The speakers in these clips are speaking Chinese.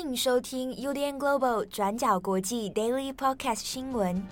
迎收听 UDN Global 转角国际 Daily Podcast 新闻。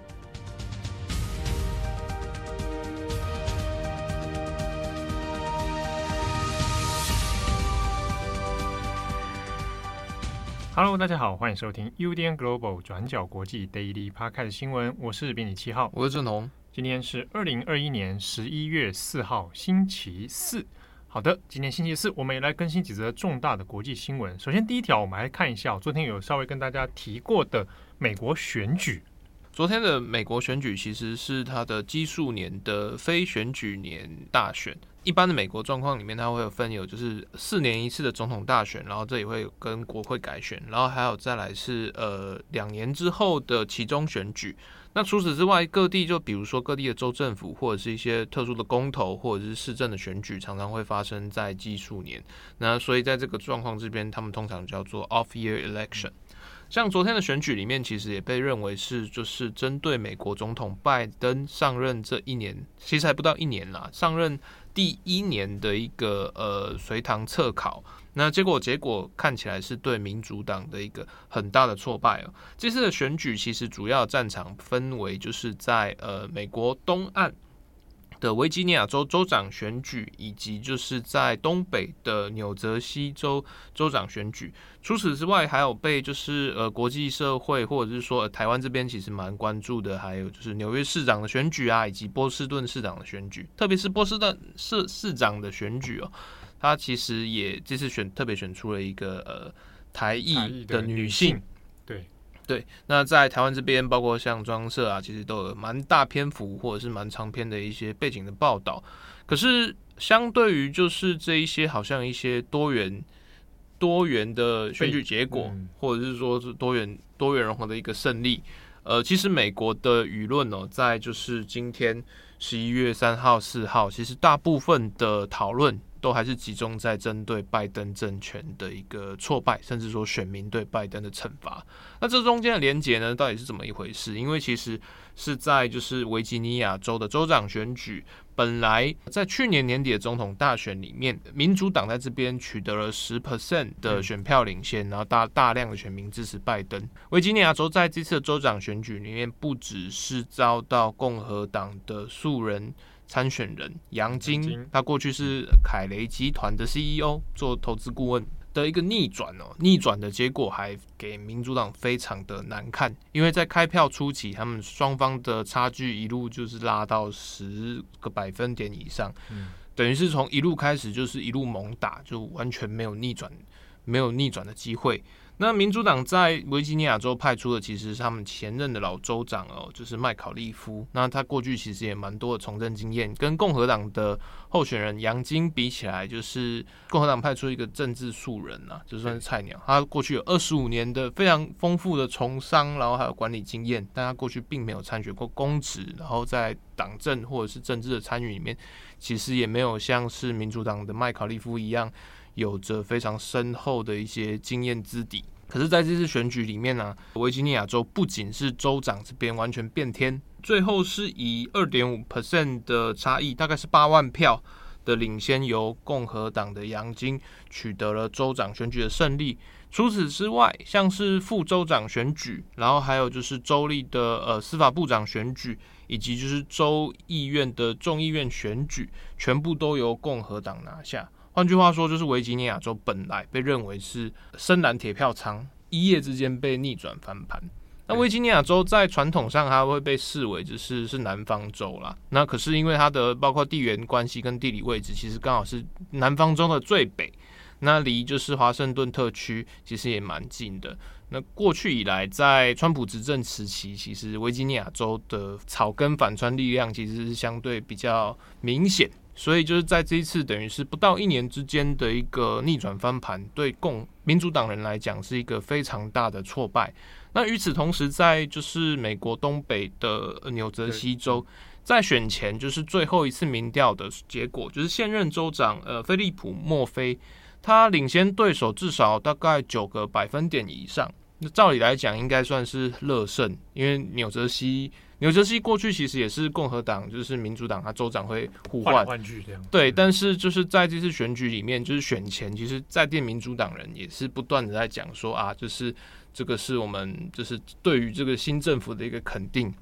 Hello，大家好，欢迎收听 UDN Global 转角国际 Daily Podcast 新闻。我是编辑七号，我是正彤。今天是二零二一年十一月四号，星期四。好的，今天星期四，我们也来更新几则重大的国际新闻。首先，第一条，我们来看一下，昨天有稍微跟大家提过的美国选举。昨天的美国选举其实是它的基数年的非选举年大选。一般的美国状况里面，它会有分有就是四年一次的总统大选，然后这也会跟国会改选，然后还有再来是呃两年之后的其中选举。那除此之外，各地就比如说各地的州政府或者是一些特殊的公投或者是市政的选举，常常会发生在基数年。那所以在这个状况这边，他们通常叫做 off-year election。像昨天的选举里面，其实也被认为是就是针对美国总统拜登上任这一年，其实还不到一年啦，上任第一年的一个呃随堂测考。那结果结果看起来是对民主党的一个很大的挫败哦。这次的选举其实主要战场分为就是在呃美国东岸。的维吉尼亚州州长选举，以及就是在东北的纽泽西州州长选举。除此之外，还有被就是呃国际社会或者是说、呃、台湾这边其实蛮关注的，还有就是纽约市长的选举啊，以及波士顿市长的选举。特别是波士顿市市长的选举哦，他其实也这次选特别选出了一个呃台裔的女性。对，那在台湾这边，包括像中央社啊，其实都有蛮大篇幅或者是蛮长篇的一些背景的报道。可是，相对于就是这一些好像一些多元多元的选举结果，嗯、或者是说是多元多元融合的一个胜利，呃，其实美国的舆论哦，在就是今天十一月三号、四号，其实大部分的讨论。都还是集中在针对拜登政权的一个挫败，甚至说选民对拜登的惩罚。那这中间的连结呢，到底是怎么一回事？因为其实是在就是维吉尼亚州的州长选举，本来在去年年底的总统大选里面，民主党在这边取得了十 percent 的选票领先，然后大大量的选民支持拜登。维吉尼亚州在这次的州长选举里面，不只是遭到共和党的素人。参选人杨金，他过去是凯雷集团的 CEO，做投资顾问。的一个逆转哦，逆转的结果还给民主党非常的难看，因为在开票初期，他们双方的差距一路就是拉到十个百分点以上，嗯、等于是从一路开始就是一路猛打，就完全没有逆转，没有逆转的机会。那民主党在维吉尼亚州派出的其实是他们前任的老州长哦，就是麦考利夫。那他过去其实也蛮多的从政经验，跟共和党的候选人杨金比起来，就是共和党派出一个政治素人呐、啊，就算是菜鸟。他过去有二十五年的非常丰富的从商，然后还有管理经验，但他过去并没有参选过公职，然后在党政或者是政治的参与里面，其实也没有像是民主党的麦考利夫一样。有着非常深厚的一些经验资底，可是在这次选举里面呢、维吉尼亚州不仅是州长这边完全变天，最后是以二点五 percent 的差异，大概是八万票的领先，由共和党的杨金取得了州长选举的胜利。除此之外，像是副州长选举，然后还有就是州立的呃司法部长选举，以及就是州议院的众议院选举，全部都由共和党拿下。换句话说，就是维吉尼亚州本来被认为是深蓝铁票仓，一夜之间被逆转翻盘。那维吉尼亚州在传统上它会被视为就是是南方州啦。那可是因为它的包括地缘关系跟地理位置，其实刚好是南方州的最北，那离就是华盛顿特区其实也蛮近的。那过去以来，在川普执政时期，其实维吉尼亚州的草根反川力量其实是相对比较明显。所以就是在这一次，等于是不到一年之间的一个逆转翻盘，对共民主党人来讲是一个非常大的挫败。那与此同时，在就是美国东北的纽泽西州，在选前就是最后一次民调的结果，就是现任州长呃菲利普·莫菲，他领先对手至少大概九个百分点以上。那照理来讲，应该算是乐胜，因为纽泽西，纽泽西过去其实也是共和党，就是民主党，他州长会互换换去这样。对，但是就是在这次选举里面，就是选前，其实在电民主党人也是不断的在讲说啊，就是这个是我们就是对于这个新政府的一个肯定。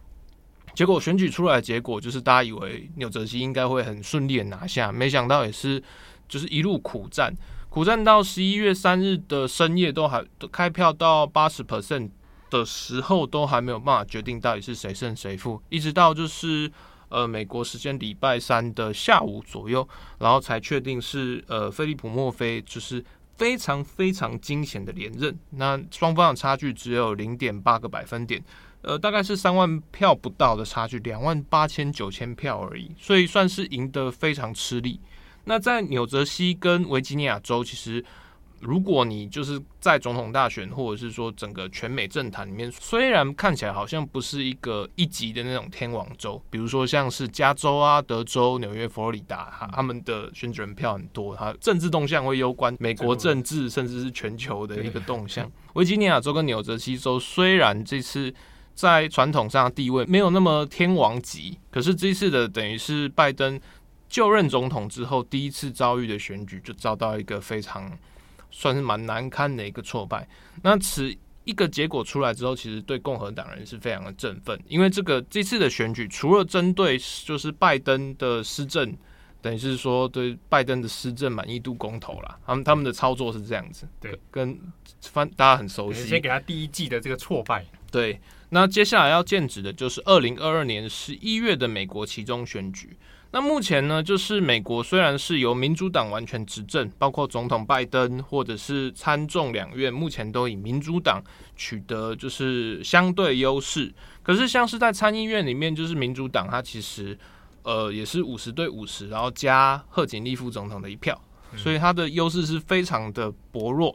结果选举出来的结果，就是大家以为纽泽西应该会很顺利的拿下，没想到也是就是一路苦战。苦战到十一月三日的深夜，都还开票到八十 percent 的时候，都还没有办法决定到底是谁胜谁负，一直到就是呃美国时间礼拜三的下午左右，然后才确定是呃菲利普莫菲就是非常非常惊险的连任。那双方的差距只有零点八个百分点，呃大概是三万票不到的差距，两万八千九千票而已，所以算是赢得非常吃力。那在纽泽西跟维吉尼亚州，其实如果你就是在总统大选，或者是说整个全美政坛里面，虽然看起来好像不是一个一级的那种天王州，比如说像是加州啊、德州、纽约、佛罗里达，他们的选举人票很多，他政治动向会攸关美国政治，甚至是全球的一个动向。维吉尼亚州跟纽泽西州虽然这次在传统上的地位没有那么天王级，可是这次的等于是拜登。就任总统之后，第一次遭遇的选举就遭到一个非常算是蛮难堪的一个挫败。那此一个结果出来之后，其实对共和党人是非常的振奋，因为这个这次的选举除了针对就是拜登的施政，等于是说对拜登的施政满意度公投啦，他们他们的操作是这样子，对，跟翻大家很熟悉，先给他第一季的这个挫败，对。那接下来要剑指的就是二零二二年十一月的美国其中选举。那目前呢，就是美国虽然是由民主党完全执政，包括总统拜登或者是参众两院，目前都以民主党取得就是相对优势。可是像是在参议院里面，就是民主党它其实呃也是五十对五十，然后加贺锦丽副总统的一票，所以它的优势是非常的薄弱。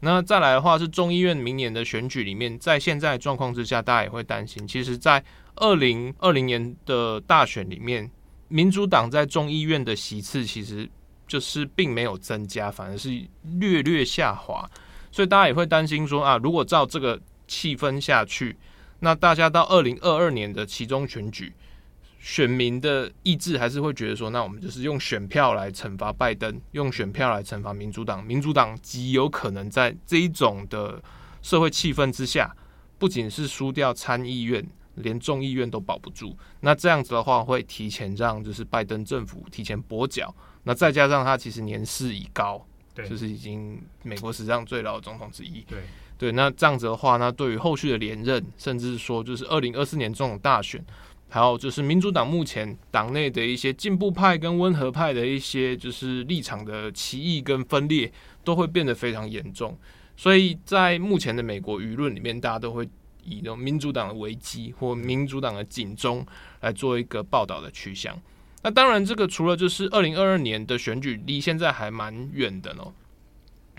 那再来的话是众议院明年的选举里面，在现在状况之下，大家也会担心，其实在二零二零年的大选里面。民主党在众议院的席次其实就是并没有增加，反而是略略下滑，所以大家也会担心说啊，如果照这个气氛下去，那大家到二零二二年的期中选举，选民的意志还是会觉得说，那我们就是用选票来惩罚拜登，用选票来惩罚民主党，民主党极有可能在这一种的社会气氛之下，不仅是输掉参议院。连众议院都保不住，那这样子的话会提前让就是拜登政府提前跛脚，那再加上他其实年事已高，对，就是已经美国史上最老的总统之一，对对，那这样子的话，那对于后续的连任，甚至说就是二零二四年总统大选，还有就是民主党目前党内的一些进步派跟温和派的一些就是立场的歧义跟分裂，都会变得非常严重，所以在目前的美国舆论里面，大家都会。以那种民主党的危机或民主党的警钟来做一个报道的趋向。那当然，这个除了就是二零二二年的选举离现在还蛮远的呢。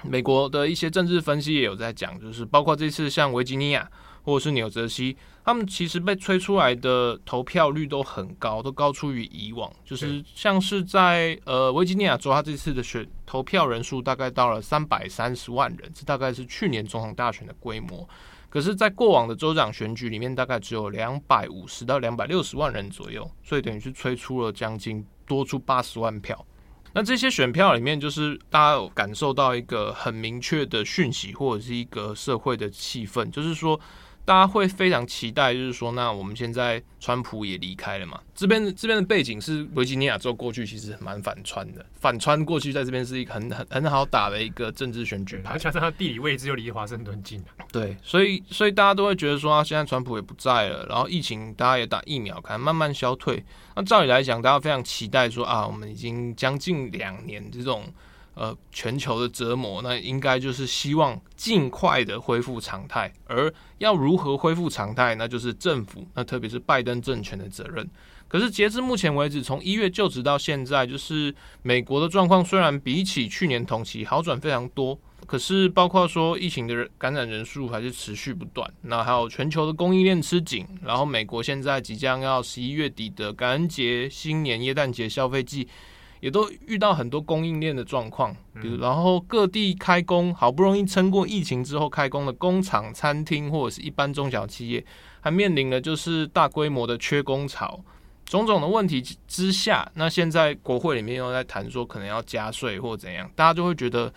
美国的一些政治分析也有在讲，就是包括这次像维吉尼亚或者是纽泽西，他们其实被吹出来的投票率都很高，都高出于以往。就是像是在呃维吉尼亚州，他这次的选投票人数大概到了三百三十万人，这大概是去年总统大选的规模。可是，在过往的州长选举里面，大概只有两百五十到两百六十万人左右，所以等于是催出了将近多出八十万票。那这些选票里面，就是大家有感受到一个很明确的讯息，或者是一个社会的气氛，就是说。大家会非常期待，就是说，那我们现在川普也离开了嘛？这边这边的背景是维吉尼亚州过去其实蛮反川的，反川过去在这边是一个很很很好打的一个政治选举牌，加上它地理位置又离华盛顿近。对，所以所以大家都会觉得说，啊现在川普也不在了，然后疫情大家也打疫苗，可能慢慢消退。那照理来讲，大家非常期待说啊，我们已经将近两年这种。呃，全球的折磨，那应该就是希望尽快的恢复常态。而要如何恢复常态，那就是政府，那特别是拜登政权的责任。可是截至目前为止，从一月就职到现在，就是美国的状况虽然比起去年同期好转非常多，可是包括说疫情的感染人数还是持续不断。那还有全球的供应链吃紧，然后美国现在即将要十一月底的感恩节、新年、耶诞节消费季。也都遇到很多供应链的状况，比如然后各地开工好不容易撑过疫情之后开工的工厂、餐厅或者是一般中小企业，还面临了就是大规模的缺工潮，种种的问题之下，那现在国会里面又在谈说可能要加税或怎样，大家就会觉得，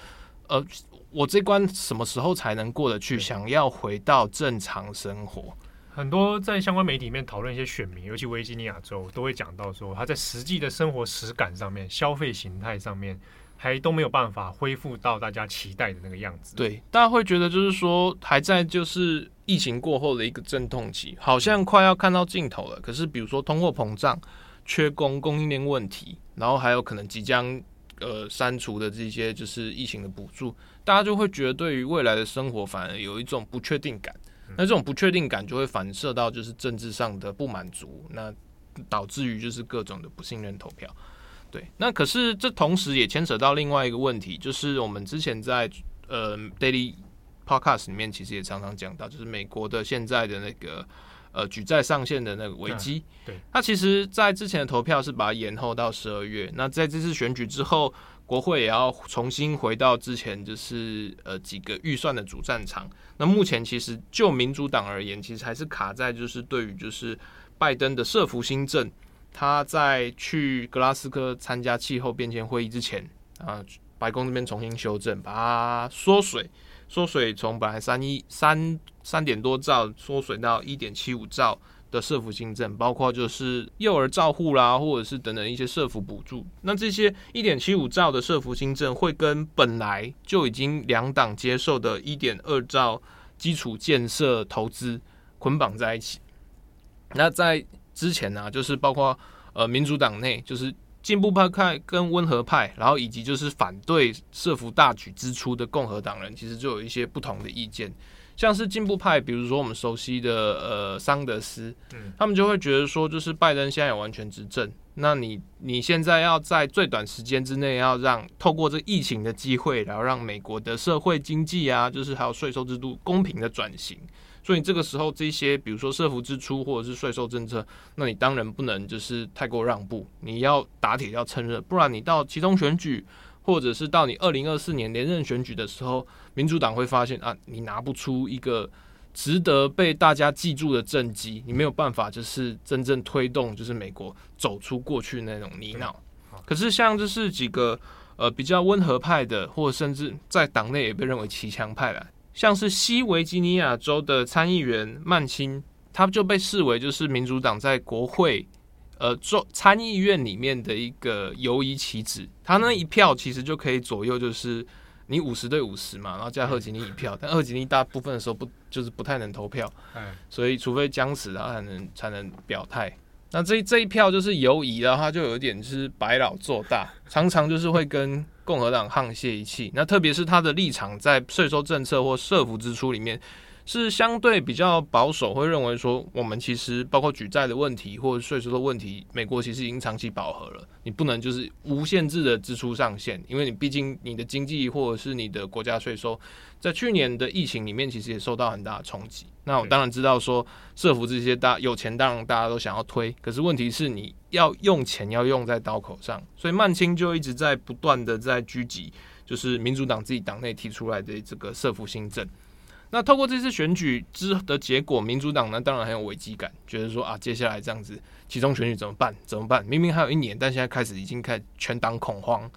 呃，我这关什么时候才能过得去？想要回到正常生活。很多在相关媒体里面讨论一些选民，尤其维吉尼亚州，都会讲到说，他在实际的生活实感上面、消费形态上面，还都没有办法恢复到大家期待的那个样子。对，大家会觉得就是说，还在就是疫情过后的一个阵痛期，好像快要看到尽头了。可是，比如说通货膨胀、缺工、供应链问题，然后还有可能即将呃删除的这些就是疫情的补助，大家就会觉得对于未来的生活反而有一种不确定感。那这种不确定感就会反射到就是政治上的不满足，那导致于就是各种的不信任投票。对，那可是这同时也牵扯到另外一个问题，就是我们之前在呃 Daily Podcast 里面其实也常常讲到，就是美国的现在的那个呃举债上限的那个危机。对，它其实在之前的投票是把它延后到十二月，那在这次选举之后。国会也要重新回到之前，就是呃几个预算的主战场。那目前其实就民主党而言，其实还是卡在就是对于就是拜登的设伏新政，他在去格拉斯哥参加气候变迁会议之前啊，白宫这边重新修正，把它缩水，缩水从本来三一三三点多兆缩水到一点七五兆。的社福新政，包括就是幼儿照护啦，或者是等等一些社福补助。那这些一点七五兆的社福新政，会跟本来就已经两党接受的一点二兆基础建设投资捆绑在一起。那在之前呢、就是包括呃民主党内，就是进步派跟温和派，然后以及就是反对社福大举支出的共和党人，其实就有一些不同的意见。像是进步派，比如说我们熟悉的呃桑德斯，他们就会觉得说，就是拜登现在有完全执政，那你你现在要在最短时间之内，要让透过这疫情的机会，然后让美国的社会经济啊，就是还有税收制度公平的转型，所以这个时候这些比如说社福支出或者是税收政策，那你当然不能就是太过让步，你要打铁要趁热，不然你到其中选举。或者是到你二零二四年连任选举的时候，民主党会发现啊，你拿不出一个值得被大家记住的政绩，你没有办法就是真正推动就是美国走出过去那种泥淖。可是像就是几个呃比较温和派的，或者甚至在党内也被认为骑墙派了，像是西维吉尼亚州的参议员曼钦，他就被视为就是民主党在国会。呃，做参议院里面的一个游移棋子，他那一票其实就可以左右，就是你五十对五十嘛，然后加贺锦丽一票，但贺锦丽大部分的时候不就是不太能投票，所以除非僵死了，他才能才能表态。那这这一票就是游移的话，就有一点是白老做大，常常就是会跟共和党沆瀣一气。那特别是他的立场在税收政策或社福支出里面。是相对比较保守，会认为说，我们其实包括举债的问题或者税收的问题，美国其实已经长期饱和了。你不能就是无限制的支出上限，因为你毕竟你的经济或者是你的国家税收，在去年的疫情里面其实也受到很大的冲击。那我当然知道说，社福这些大有钱当然大家都想要推，可是问题是你要用钱要用在刀口上，所以曼青就一直在不断的在狙击，就是民主党自己党内提出来的这个社福新政。那透过这次选举之的结果，民主党呢当然很有危机感，觉得说啊，接下来这样子，其中选举怎么办？怎么办？明明还有一年，但现在开始已经开始全党恐慌，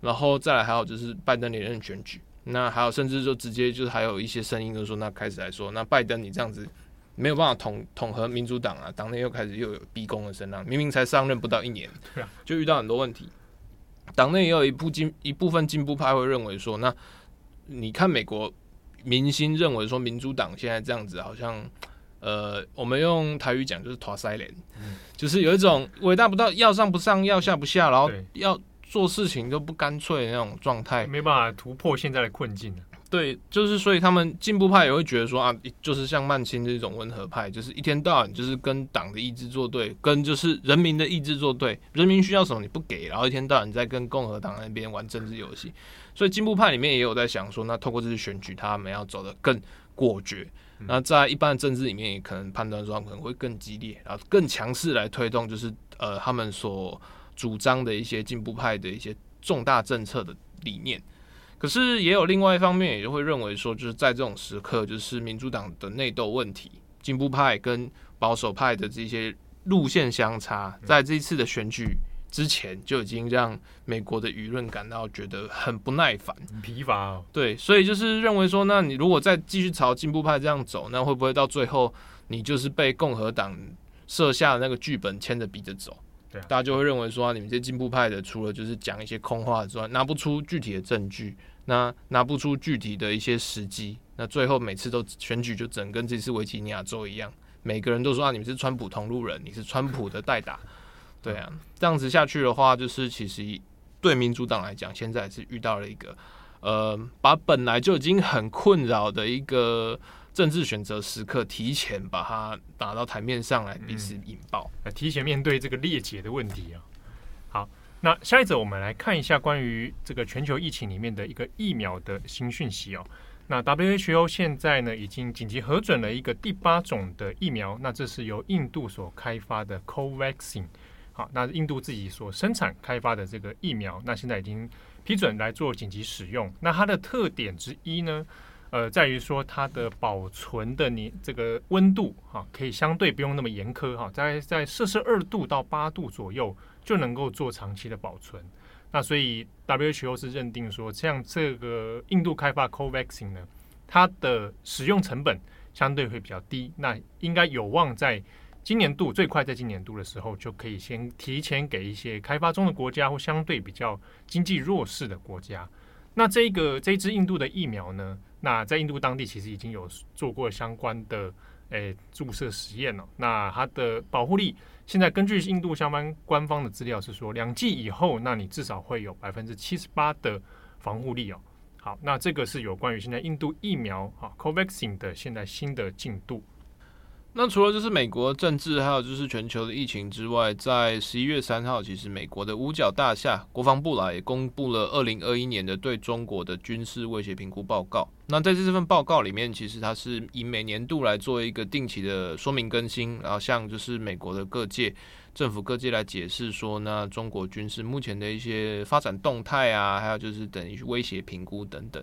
然后再来还有就是拜登连任选举，那还有甚至就直接就是还有一些声音就说，那开始来说，那拜登你这样子没有办法统统合民主党啊，党内又开始又有逼宫的声浪，明明才上任不到一年，就遇到很多问题，党内也有一部进一部分进步派会认为说，那你看美国。民星认为说，民主党现在这样子，好像，呃，我们用台语讲就是拖塞脸，就是有一种伟大不到，要上不上，要下不下，然后要做事情都不干脆的那种状态，没办法突破现在的困境。对，就是所以他们进步派也会觉得说啊，就是像曼青这种温和派，就是一天到晚就是跟党的意志作对，跟就是人民的意志作对，人民需要什么你不给，然后一天到晚在跟共和党那边玩政治游戏。所以进步派里面也有在想说，那透过这次选举，他们要走得更果决。那在一般的政治里面，也可能判断说他们可能会更激烈，然后更强势来推动，就是呃他们所主张的一些进步派的一些重大政策的理念。可是也有另外一方面，也就会认为说，就是在这种时刻，就是民主党的内斗问题，进步派跟保守派的这些路线相差，在这一次的选举之前就已经让美国的舆论感到觉得很不耐烦、很疲乏哦。对，所以就是认为说，那你如果再继续朝进步派这样走，那会不会到最后你就是被共和党设下的那个剧本牵着鼻子走？对啊，大家就会认为说，你们这些进步派的，除了就是讲一些空话之外，拿不出具体的证据，那拿不出具体的一些时机，那最后每次都选举就整跟这次维吉尼亚州一样，每个人都说啊，你们是川普同路人，你是川普的代打。对啊，这样子下去的话，就是其实对民主党来讲，现在是遇到了一个呃，把本来就已经很困扰的一个政治选择时刻，提前把它打到台面上来，彼此引爆，来、嗯、提前面对这个裂解的问题啊。好，那下一则我们来看一下关于这个全球疫情里面的一个疫苗的新讯息哦。那 WHO 现在呢已经紧急核准了一个第八种的疫苗，那这是由印度所开发的 Covaxin。好，那印度自己所生产开发的这个疫苗，那现在已经批准来做紧急使用。那它的特点之一呢，呃，在于说它的保存的你这个温度哈，可以相对不用那么严苛哈，在在摄氏二度到八度左右就能够做长期的保存。那所以 WHO 是认定说，像这个印度开发 COVAXing 呢，它的使用成本相对会比较低，那应该有望在。今年度最快在今年度的时候，就可以先提前给一些开发中的国家或相对比较经济弱势的国家。那这个这支印度的疫苗呢，那在印度当地其实已经有做过相关的诶、注射实验了。那它的保护力，现在根据印度相关官方的资料是说，两剂以后，那你至少会有百分之七十八的防护力哦。好，那这个是有关于现在印度疫苗啊 Covaxin 的现在新的进度。那除了就是美国政治，还有就是全球的疫情之外，在十一月三号，其实美国的五角大厦国防部啦也公布了二零二一年的对中国的军事威胁评估报告。那在这份报告里面，其实它是以每年度来做一个定期的说明更新，然后向就是美国的各界政府各界来解释说，那中国军事目前的一些发展动态啊，还有就是等于威胁评估等等。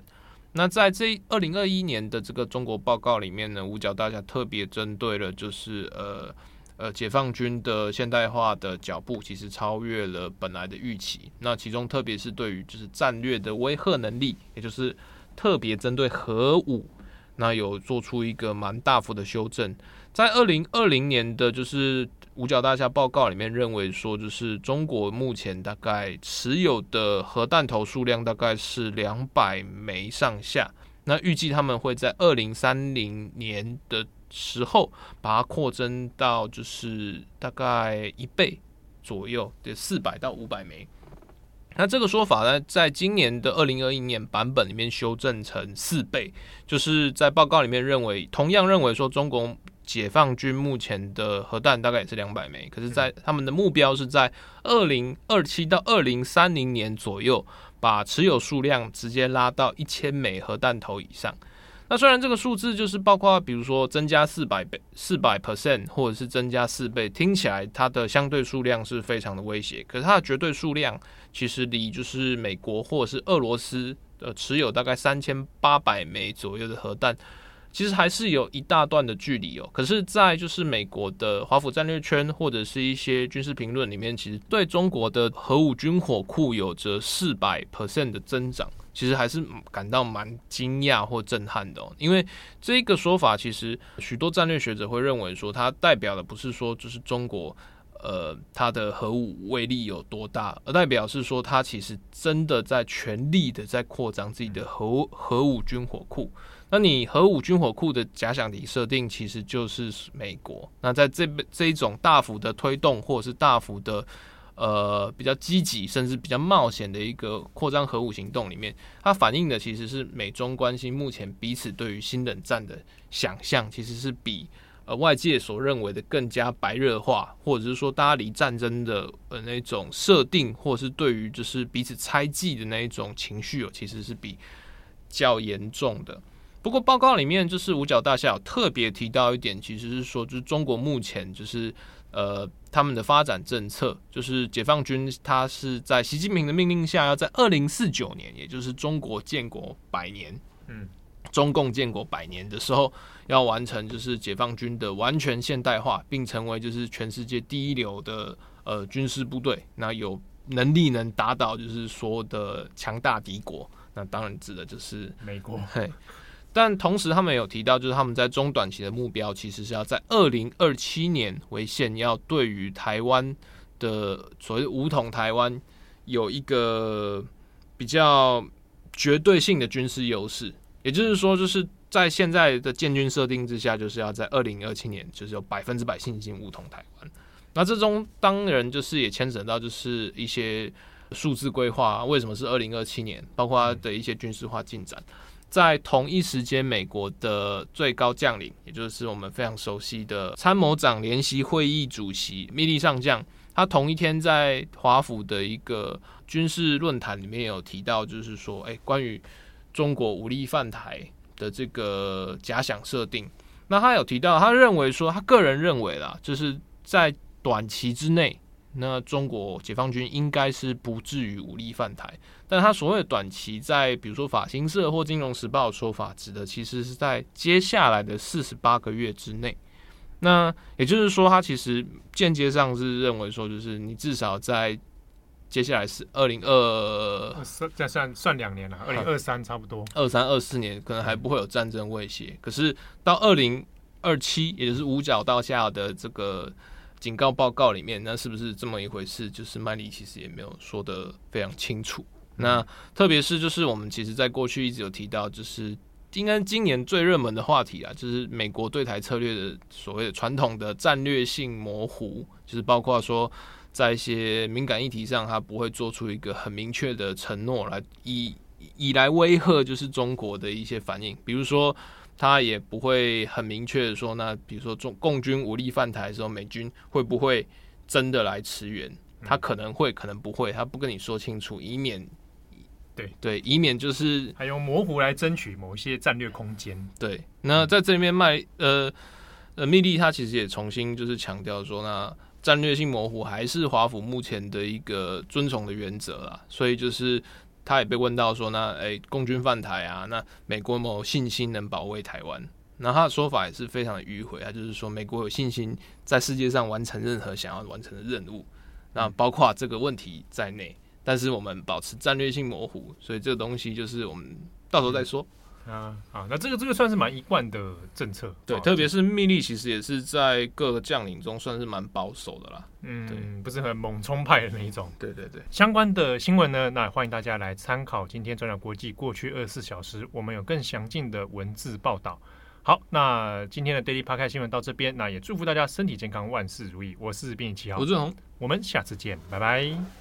那在这二零二一年的这个中国报告里面呢，五角大厦特别针对了就是呃呃解放军的现代化的脚步，其实超越了本来的预期。那其中特别是对于就是战略的威慑能力，也就是特别针对核武，那有做出一个蛮大幅的修正。在二零二零年的就是。五角大厦报告里面认为说，就是中国目前大概持有的核弹头数量大概是两百枚上下。那预计他们会在二零三零年的时候把它扩增到就是大概一倍左右，的四百到五百枚。那这个说法呢，在今年的二零二一年版本里面修正成四倍，就是在报告里面认为，同样认为说中国。解放军目前的核弹大概也是两百枚，可是，在他们的目标是在二零二七到二零三零年左右，把持有数量直接拉到一千枚核弹头以上。那虽然这个数字就是包括，比如说增加四百倍、四百 percent，或者是增加四倍，听起来它的相对数量是非常的威胁，可是它的绝对数量其实离就是美国或者是俄罗斯的持有大概三千八百枚左右的核弹。其实还是有一大段的距离哦。可是，在就是美国的华府战略圈或者是一些军事评论里面，其实对中国的核武军火库有着四百 percent 的增长，其实还是感到蛮惊讶或震撼的哦。因为这个说法，其实许多战略学者会认为说，它代表的不是说就是中国呃它的核武威力有多大，而代表是说它其实真的在全力的在扩张自己的核核武军火库。那你核武军火库的假想敌设定其实就是美国。那在这这一种大幅的推动，或者是大幅的呃比较积极，甚至比较冒险的一个扩张核武行动里面，它反映的其实是美中关系目前彼此对于新冷战的想象，其实是比呃外界所认为的更加白热化，或者是说大家离战争的呃那种设定，或者是对于就是彼此猜忌的那一种情绪哦，其实是比较严重的。不过报告里面就是五角大厦有特别提到一点，其实是说就是中国目前就是呃他们的发展政策，就是解放军他是在习近平的命令下，要在二零四九年，也就是中国建国百年，嗯，中共建国百年的时候，要完成就是解放军的完全现代化，并成为就是全世界第一流的呃军事部队，那有能力能打倒就是所有的强大敌国，那当然指的就是美国。嘿。但同时，他们有提到，就是他们在中短期的目标，其实是要在二零二七年为限，要对于台湾的所谓武统台湾有一个比较绝对性的军事优势。也就是说，就是在现在的建军设定之下，就是要在二零二七年，就是有百分之百信心武统台湾。那这中当然就是也牵扯到，就是一些数字规划，为什么是二零二七年，包括它的一些军事化进展。在同一时间，美国的最高将领，也就是我们非常熟悉的参谋长联席会议主席密利上将，他同一天在华府的一个军事论坛里面有提到，就是说，哎，关于中国武力犯台的这个假想设定。那他有提到，他认为说，他个人认为啦，就是在短期之内。那中国解放军应该是不至于武力犯台，但他所谓的短期，在比如说法新社或金融时报的说法，指的其实是在接下来的四十八个月之内。那也就是说，他其实间接上是认为说，就是你至少在接下来是二零二，再算算两年了，二零二三差不多，二三二四年可能还不会有战争威胁，可是到二零二七，也就是五角大厦的这个。警告报告里面，那是不是这么一回事？就是麦利其实也没有说的非常清楚。那特别是就是我们其实在过去一直有提到，就是应该今年最热门的话题啊，就是美国对台策略的所谓的传统的战略性模糊，就是包括说在一些敏感议题上，他不会做出一个很明确的承诺来以以来威吓，就是中国的一些反应，比如说。他也不会很明确的说，那比如说中共军武力犯台的时候，美军会不会真的来驰援？他可能会，可能不会，他不跟你说清楚，以免对对，以免就是还用模糊来争取某一些战略空间。对，那在这里面卖呃呃，密利他其实也重新就是强调说，那战略性模糊还是华府目前的一个遵从的原则啊，所以就是。他也被问到说：“那诶、欸，共军犯台啊，那美国有没有信心能保卫台湾？”那他的说法也是非常的迂回，他就是说美国有信心在世界上完成任何想要完成的任务，那包括这个问题在内。但是我们保持战略性模糊，所以这个东西就是我们到时候再说。啊，好，那这个这个算是蛮一贯的政策，对，特别是密利其实也是在各个将领中算是蛮保守的啦，嗯，对，不是很猛冲派的那一种，对对对。相关的新闻呢，那欢迎大家来参考今天转角国际过去二十四小时，我们有更详尽的文字报道。好，那今天的 Daily Podcast 新闻到这边，那也祝福大家身体健康，万事如意。我是编辑七号，吴志宏，我们下次见，拜拜。